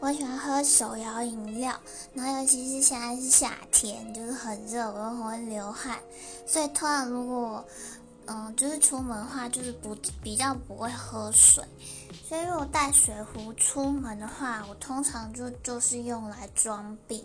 我喜欢喝手摇饮料然后尤其是现在是夏天就是很热我又很会流汗。所以通常如果嗯就是出门的话就是不比较不会喝水。所以如果带水壶出门的话我通常就就是用来装病。